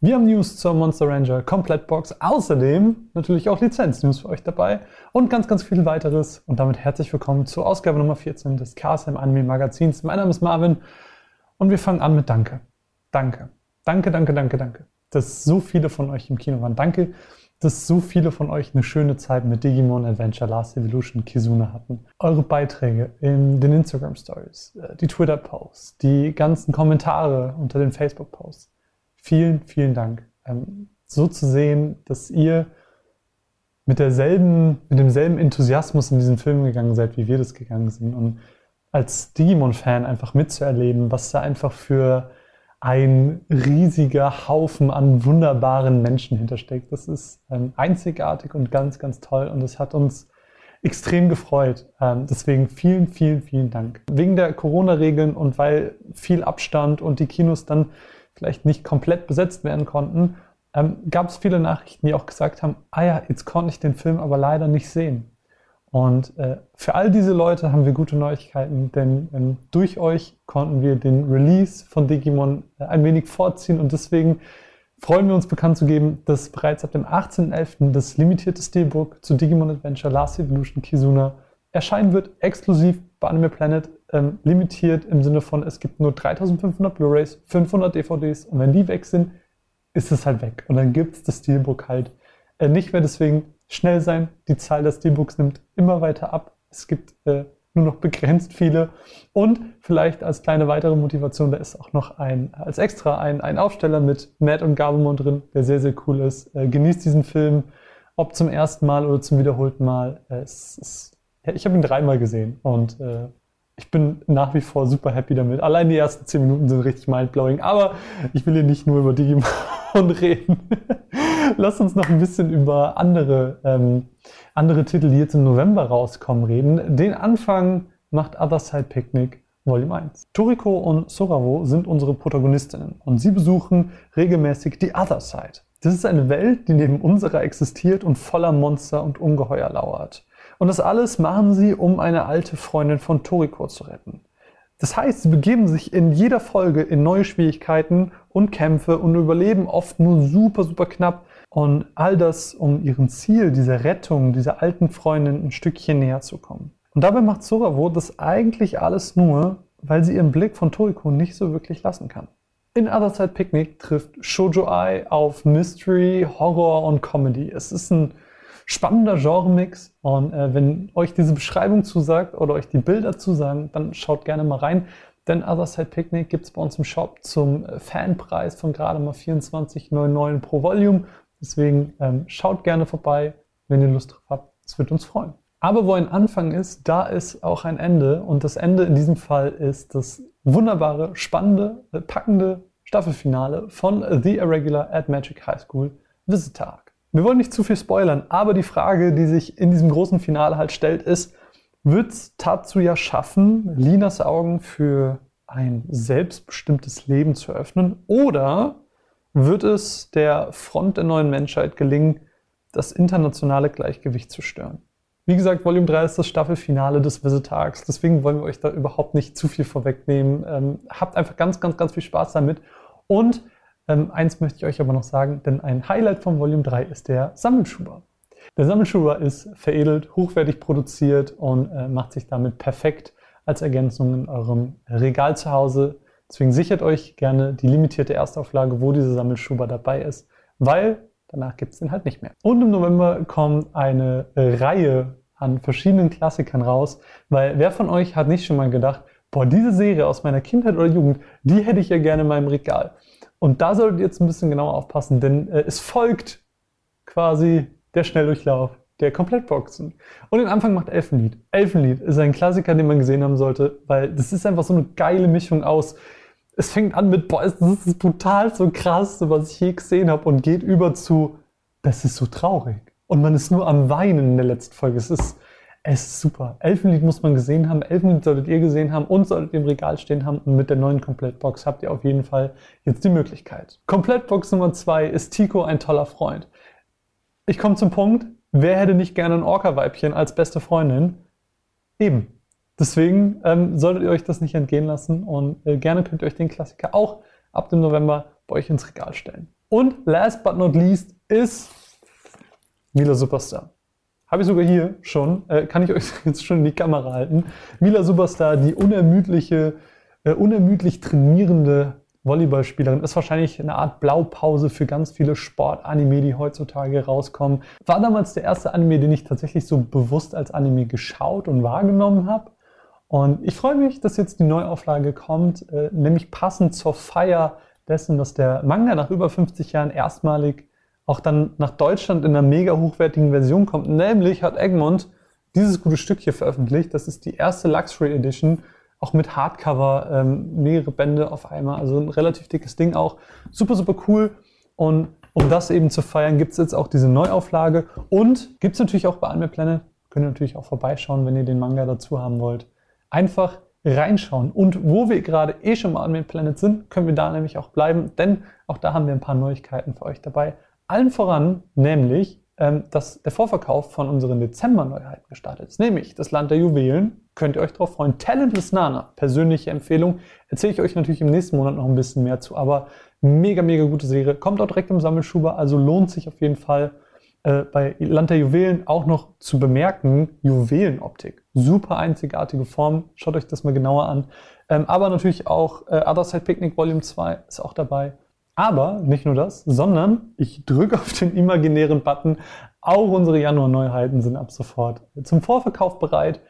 Wir haben News zur Monster Ranger Komplettbox, außerdem natürlich auch Lizenz-News für euch dabei und ganz, ganz viel weiteres. Und damit herzlich willkommen zur Ausgabe Nummer 14 des KSM Anime Magazins. Mein Name ist Marvin und wir fangen an mit Danke. Danke. Danke, danke, danke, danke. Dass so viele von euch im Kino waren. Danke, dass so viele von euch eine schöne Zeit mit Digimon Adventure Last Evolution Kizuna hatten. Eure Beiträge in den Instagram Stories, äh, die Twitter Posts, die ganzen Kommentare unter den Facebook Posts vielen, vielen Dank. Ähm, so zu sehen, dass ihr mit derselben, mit demselben Enthusiasmus in diesen Film gegangen seid, wie wir das gegangen sind. Und als Digimon-Fan einfach mitzuerleben, was da einfach für ein riesiger Haufen an wunderbaren Menschen hintersteckt. Das ist ähm, einzigartig und ganz, ganz toll. Und es hat uns extrem gefreut. Ähm, deswegen vielen, vielen, vielen Dank. Wegen der Corona-Regeln und weil viel Abstand und die Kinos dann vielleicht nicht komplett besetzt werden konnten, ähm, gab es viele Nachrichten, die auch gesagt haben, ah ja, jetzt konnte ich den Film aber leider nicht sehen. Und äh, für all diese Leute haben wir gute Neuigkeiten, denn ähm, durch euch konnten wir den Release von Digimon äh, ein wenig vorziehen und deswegen freuen wir uns bekannt zu geben, dass bereits ab dem 18.11. das limitierte Steelbook zu Digimon Adventure Last Evolution Kizuna erscheinen wird, exklusiv bei Anime Planet ähm, limitiert im Sinne von, es gibt nur 3500 Blu-rays, 500 DVDs und wenn die weg sind, ist es halt weg. Und dann gibt es das Steelbook halt äh, nicht mehr. Deswegen schnell sein. Die Zahl der Steelbooks nimmt immer weiter ab. Es gibt äh, nur noch begrenzt viele. Und vielleicht als kleine weitere Motivation, da ist auch noch ein, als extra ein, ein Aufsteller mit Matt und Gabumon drin, der sehr, sehr cool ist. Äh, genießt diesen Film, ob zum ersten Mal oder zum wiederholten Mal. Äh, es, ja, ich habe ihn dreimal gesehen und äh, ich bin nach wie vor super happy damit. Allein die ersten 10 Minuten sind richtig mindblowing, aber ich will hier nicht nur über Digimon reden. Lass uns noch ein bisschen über andere, ähm, andere Titel, die jetzt im November rauskommen, reden. Den Anfang macht Other Side Picnic Volume 1. Toriko und Soraro sind unsere Protagonistinnen und sie besuchen regelmäßig die Other Side. Das ist eine Welt, die neben unserer existiert und voller Monster und Ungeheuer lauert. Und das alles machen sie, um eine alte Freundin von Toriko zu retten. Das heißt, sie begeben sich in jeder Folge in neue Schwierigkeiten und Kämpfe und überleben oft nur super, super knapp. Und all das, um ihrem Ziel, dieser Rettung dieser alten Freundin ein Stückchen näher zu kommen. Und dabei macht Soravo das eigentlich alles nur, weil sie ihren Blick von Toriko nicht so wirklich lassen kann. In Other Side Picnic trifft Shoujo Ai auf Mystery, Horror und Comedy. Es ist ein spannender Genre-Mix. Und äh, wenn euch diese Beschreibung zusagt oder euch die Bilder zusagen, dann schaut gerne mal rein. Denn Other Side Picnic gibt es bei uns im Shop zum äh, Fanpreis von gerade mal 24,99 pro Volume. Deswegen ähm, schaut gerne vorbei, wenn ihr Lust drauf habt. Es wird uns freuen. Aber wo ein Anfang ist, da ist auch ein Ende. Und das Ende in diesem Fall ist das wunderbare, spannende, äh, packende Staffelfinale von The Irregular at Magic High School Visitor wir wollen nicht zu viel spoilern, aber die Frage, die sich in diesem großen Finale halt stellt, ist, wird Tatsuya schaffen, Linas Augen für ein selbstbestimmtes Leben zu öffnen? Oder wird es der Front der neuen Menschheit gelingen, das internationale Gleichgewicht zu stören? Wie gesagt, Volume 3 ist das Staffelfinale des Visitags, deswegen wollen wir euch da überhaupt nicht zu viel vorwegnehmen. Ähm, habt einfach ganz, ganz, ganz viel Spaß damit und ähm, eins möchte ich euch aber noch sagen, denn ein Highlight von Volume 3 ist der Sammelschuber. Der Sammelschuber ist veredelt, hochwertig produziert und äh, macht sich damit perfekt als Ergänzung in eurem Regal zu Hause. Deswegen sichert euch gerne die limitierte Erstauflage, wo dieser Sammelschuber dabei ist, weil danach gibt es den halt nicht mehr. Und im November kommt eine Reihe an verschiedenen Klassikern raus, weil wer von euch hat nicht schon mal gedacht, boah, diese Serie aus meiner Kindheit oder Jugend, die hätte ich ja gerne in meinem Regal. Und da solltet ihr jetzt ein bisschen genauer aufpassen, denn äh, es folgt quasi der Schnelldurchlauf der Komplettboxen. Und den Anfang macht Elfenlied. Elfenlied ist ein Klassiker, den man gesehen haben sollte, weil das ist einfach so eine geile Mischung aus. Es fängt an mit, boah, das ist das brutal so krass, was ich je gesehen habe und geht über zu, das ist so traurig. Und man ist nur am Weinen in der letzten Folge. Es ist, es ist super. Elfenlied muss man gesehen haben. Elfenlied solltet ihr gesehen haben und solltet ihr im Regal stehen haben. Und mit der neuen Komplettbox habt ihr auf jeden Fall jetzt die Möglichkeit. Komplettbox Nummer zwei ist Tico ein toller Freund. Ich komme zum Punkt. Wer hätte nicht gerne ein Orca-Weibchen als beste Freundin? Eben. Deswegen ähm, solltet ihr euch das nicht entgehen lassen und äh, gerne könnt ihr euch den Klassiker auch ab dem November bei euch ins Regal stellen. Und last but not least ist Mila Superstar. Habe ich sogar hier schon, äh, kann ich euch jetzt schon in die Kamera halten. Mila Superstar, die unermüdliche, äh, unermüdlich trainierende Volleyballspielerin, ist wahrscheinlich eine Art Blaupause für ganz viele Sportanime, die heutzutage rauskommen. War damals der erste Anime, den ich tatsächlich so bewusst als Anime geschaut und wahrgenommen habe. Und ich freue mich, dass jetzt die Neuauflage kommt, äh, nämlich passend zur Feier dessen, dass der Manga nach über 50 Jahren erstmalig auch dann nach Deutschland in einer mega hochwertigen Version kommt. Nämlich hat Egmont dieses gute Stück hier veröffentlicht. Das ist die erste Luxury Edition, auch mit Hardcover, ähm, mehrere Bände auf einmal. Also ein relativ dickes Ding auch. Super, super cool. Und um das eben zu feiern, gibt es jetzt auch diese Neuauflage. Und gibt es natürlich auch bei Anime Planet. Könnt ihr natürlich auch vorbeischauen, wenn ihr den Manga dazu haben wollt. Einfach reinschauen. Und wo wir gerade eh schon mal an Planet sind, können wir da nämlich auch bleiben, denn auch da haben wir ein paar Neuigkeiten für euch dabei. Allen voran nämlich, ähm, dass der Vorverkauf von unseren Dezember-Neuheiten gestartet ist, nämlich das Land der Juwelen. Könnt ihr euch darauf freuen. Talentless Nana, persönliche Empfehlung. Erzähle ich euch natürlich im nächsten Monat noch ein bisschen mehr zu, aber mega, mega gute Serie. Kommt auch direkt im Sammelschuber, also lohnt sich auf jeden Fall. Äh, bei Land der Juwelen auch noch zu bemerken, Juwelenoptik. Super einzigartige Form. Schaut euch das mal genauer an. Ähm, aber natürlich auch äh, Other Side Picnic Volume 2 ist auch dabei. Aber nicht nur das, sondern ich drücke auf den imaginären Button. Auch unsere Januar-Neuheiten sind ab sofort zum Vorverkauf bereit.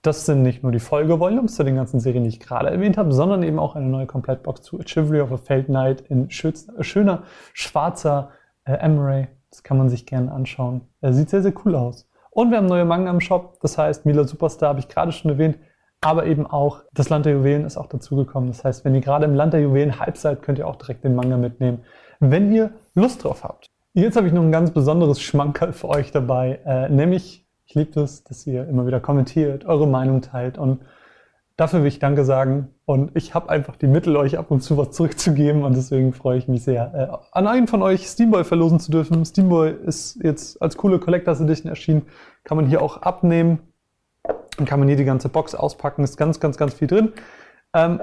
Das sind nicht nur die Folge-Volumes zu den ganzen Serien, die ich gerade erwähnt habe, sondern eben auch eine neue Komplettbox zu Chivalry of a Failed Knight in schöner, schwarzer äh, Emery. Das kann man sich gerne anschauen. Er sieht sehr, sehr cool aus. Und wir haben neue Manga im Shop. Das heißt, Mila Superstar habe ich gerade schon erwähnt aber eben auch das Land der Juwelen ist auch dazugekommen. Das heißt, wenn ihr gerade im Land der Juwelen halb seid, könnt ihr auch direkt den Manga mitnehmen, wenn ihr Lust drauf habt. Jetzt habe ich noch ein ganz besonderes Schmankerl für euch dabei, äh, nämlich, ich liebe es, dass ihr immer wieder kommentiert, eure Meinung teilt und dafür will ich Danke sagen und ich habe einfach die Mittel, euch ab und zu was zurückzugeben und deswegen freue ich mich sehr, äh, an einen von euch Steamboy verlosen zu dürfen. Steamboy ist jetzt als coole Collectors Edition erschienen, kann man hier auch abnehmen dann kann man hier die ganze Box auspacken, ist ganz, ganz, ganz viel drin. Ähm,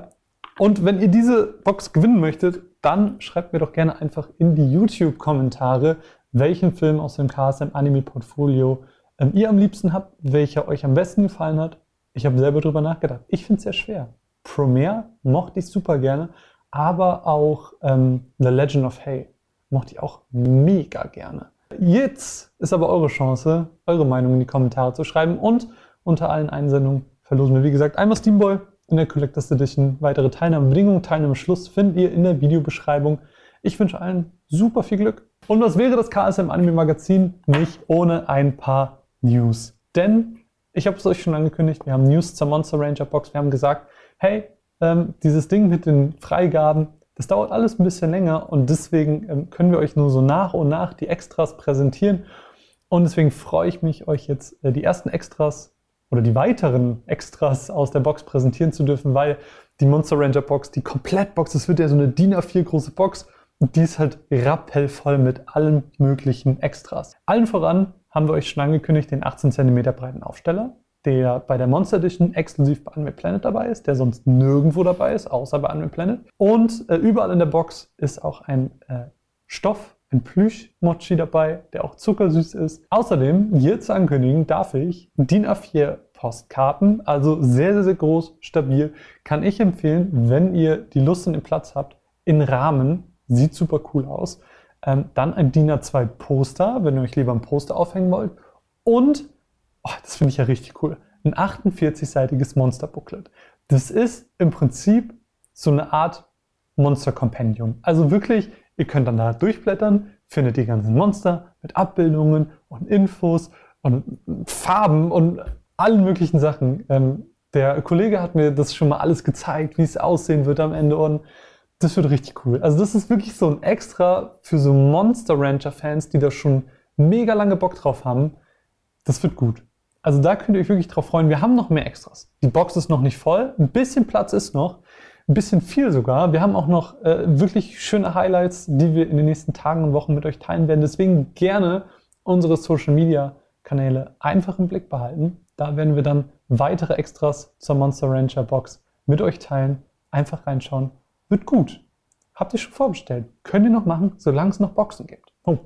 und wenn ihr diese Box gewinnen möchtet, dann schreibt mir doch gerne einfach in die YouTube-Kommentare, welchen Film aus dem KSM Anime Portfolio ähm, ihr am liebsten habt, welcher euch am besten gefallen hat. Ich habe selber drüber nachgedacht. Ich finde es sehr schwer. Promare mochte ich super gerne, aber auch ähm, The Legend of Hay mochte ich auch mega gerne. Jetzt ist aber eure Chance, eure Meinung in die Kommentare zu schreiben und unter allen Einsendungen verlosen wir, wie gesagt, einmal Steamboy in der Collectors Edition. Weitere Teilnahmebedingungen, Teilnahmeschluss findet ihr in der Videobeschreibung. Ich wünsche allen super viel Glück. Und was wäre das KSM Anime Magazin nicht ohne ein paar News? Denn ich habe es euch schon angekündigt, wir haben News zur Monster Ranger Box. Wir haben gesagt, hey, ähm, dieses Ding mit den Freigaben, das dauert alles ein bisschen länger und deswegen ähm, können wir euch nur so nach und nach die Extras präsentieren. Und deswegen freue ich mich, euch jetzt äh, die ersten Extras oder die weiteren Extras aus der Box präsentieren zu dürfen, weil die Monster Ranger Box, die Komplettbox, das wird ja so eine DIN A4 große Box und die ist halt rappellvoll mit allen möglichen Extras. Allen voran haben wir euch schon angekündigt den 18 cm breiten Aufsteller, der bei der Monster Edition exklusiv bei Anime Planet dabei ist, der sonst nirgendwo dabei ist, außer bei Anime Planet. Und äh, überall in der Box ist auch ein äh, Stoff, ein Plüsch-Mochi dabei, der auch zuckersüß ist. Außerdem, hier zu ankündigen, darf ich DIN A4 Postkarten, also sehr, sehr, sehr groß, stabil. Kann ich empfehlen, wenn ihr die Lust und den Platz habt, in Rahmen, sieht super cool aus. Ähm, dann ein DIN A2 Poster, wenn ihr euch lieber ein Poster aufhängen wollt. Und, oh, das finde ich ja richtig cool, ein 48-seitiges Monster Booklet. Das ist im Prinzip so eine Art Monster Compendium. Also wirklich, ihr könnt dann da durchblättern, findet die ganzen Monster mit Abbildungen und Infos und Farben und allen möglichen Sachen. Ähm, der Kollege hat mir das schon mal alles gezeigt, wie es aussehen wird am Ende und das wird richtig cool. Also das ist wirklich so ein Extra für so Monster Rancher Fans, die da schon mega lange Bock drauf haben. Das wird gut. Also da könnt ihr euch wirklich drauf freuen. Wir haben noch mehr Extras. Die Box ist noch nicht voll. Ein bisschen Platz ist noch. Ein bisschen viel sogar. Wir haben auch noch äh, wirklich schöne Highlights, die wir in den nächsten Tagen und Wochen mit euch teilen werden. Deswegen gerne unsere Social Media Kanäle einfach im Blick behalten. Da werden wir dann weitere Extras zur Monster Rancher Box mit euch teilen. Einfach reinschauen. Wird gut. habt ihr schon vorbestellt. Könnt ihr noch machen, solange es noch Boxen gibt. Oh,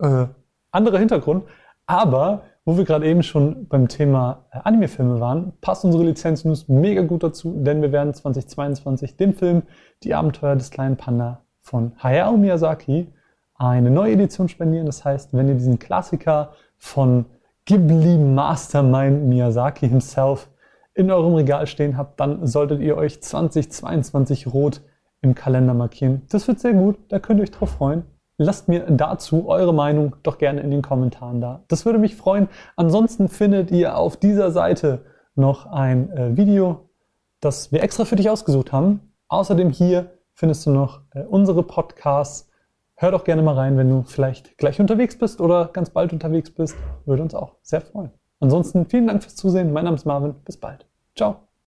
äh, anderer Hintergrund. Aber wo wir gerade eben schon beim Thema äh, Anime-Filme waren, passt unsere Lizenz-News mega gut dazu, denn wir werden 2022 dem Film Die Abenteuer des kleinen Panda von Hayao Miyazaki eine neue Edition spendieren. Das heißt, wenn ihr diesen Klassiker von Ghibli Mastermind Miyazaki himself in eurem Regal stehen habt, dann solltet ihr euch 2022 rot im Kalender markieren. Das wird sehr gut, da könnt ihr euch drauf freuen. Lasst mir dazu eure Meinung doch gerne in den Kommentaren da. Das würde mich freuen. Ansonsten findet ihr auf dieser Seite noch ein äh, Video, das wir extra für dich ausgesucht haben. Außerdem hier findest du noch äh, unsere Podcasts. Hör doch gerne mal rein, wenn du vielleicht gleich unterwegs bist oder ganz bald unterwegs bist. Würde uns auch sehr freuen. Ansonsten vielen Dank fürs Zusehen. Mein Name ist Marvin. Bis bald. Ciao.